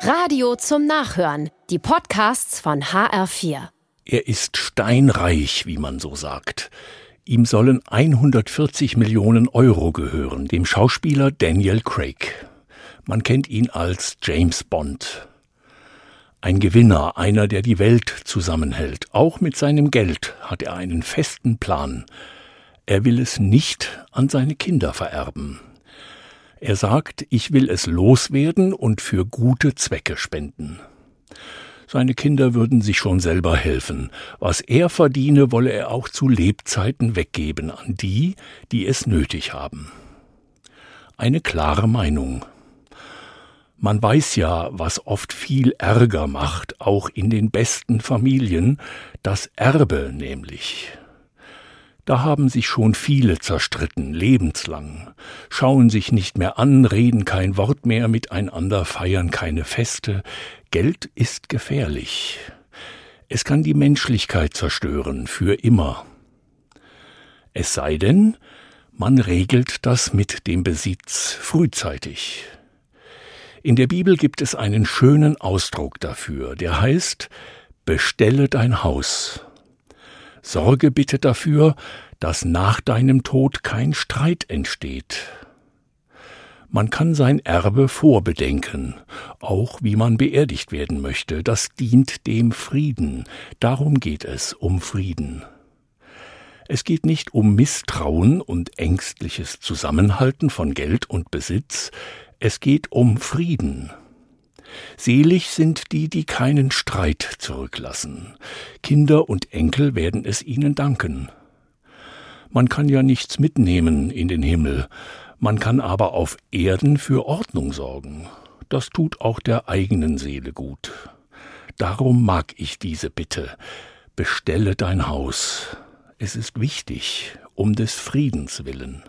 Radio zum Nachhören. Die Podcasts von HR4. Er ist steinreich, wie man so sagt. Ihm sollen 140 Millionen Euro gehören, dem Schauspieler Daniel Craig. Man kennt ihn als James Bond. Ein Gewinner, einer, der die Welt zusammenhält. Auch mit seinem Geld hat er einen festen Plan. Er will es nicht an seine Kinder vererben. Er sagt, ich will es loswerden und für gute Zwecke spenden. Seine Kinder würden sich schon selber helfen. Was er verdiene, wolle er auch zu Lebzeiten weggeben an die, die es nötig haben. Eine klare Meinung. Man weiß ja, was oft viel Ärger macht, auch in den besten Familien, das Erbe nämlich. Da haben sich schon viele zerstritten, lebenslang, schauen sich nicht mehr an, reden kein Wort mehr miteinander, feiern keine Feste. Geld ist gefährlich. Es kann die Menschlichkeit zerstören, für immer. Es sei denn, man regelt das mit dem Besitz frühzeitig. In der Bibel gibt es einen schönen Ausdruck dafür, der heißt Bestelle dein Haus. Sorge bitte dafür, dass nach deinem Tod kein Streit entsteht. Man kann sein Erbe vorbedenken, auch wie man beerdigt werden möchte, das dient dem Frieden, darum geht es um Frieden. Es geht nicht um Misstrauen und ängstliches Zusammenhalten von Geld und Besitz, es geht um Frieden. Selig sind die, die keinen Streit zurücklassen. Kinder und Enkel werden es ihnen danken. Man kann ja nichts mitnehmen in den Himmel, man kann aber auf Erden für Ordnung sorgen. Das tut auch der eigenen Seele gut. Darum mag ich diese Bitte. Bestelle dein Haus. Es ist wichtig, um des Friedens willen.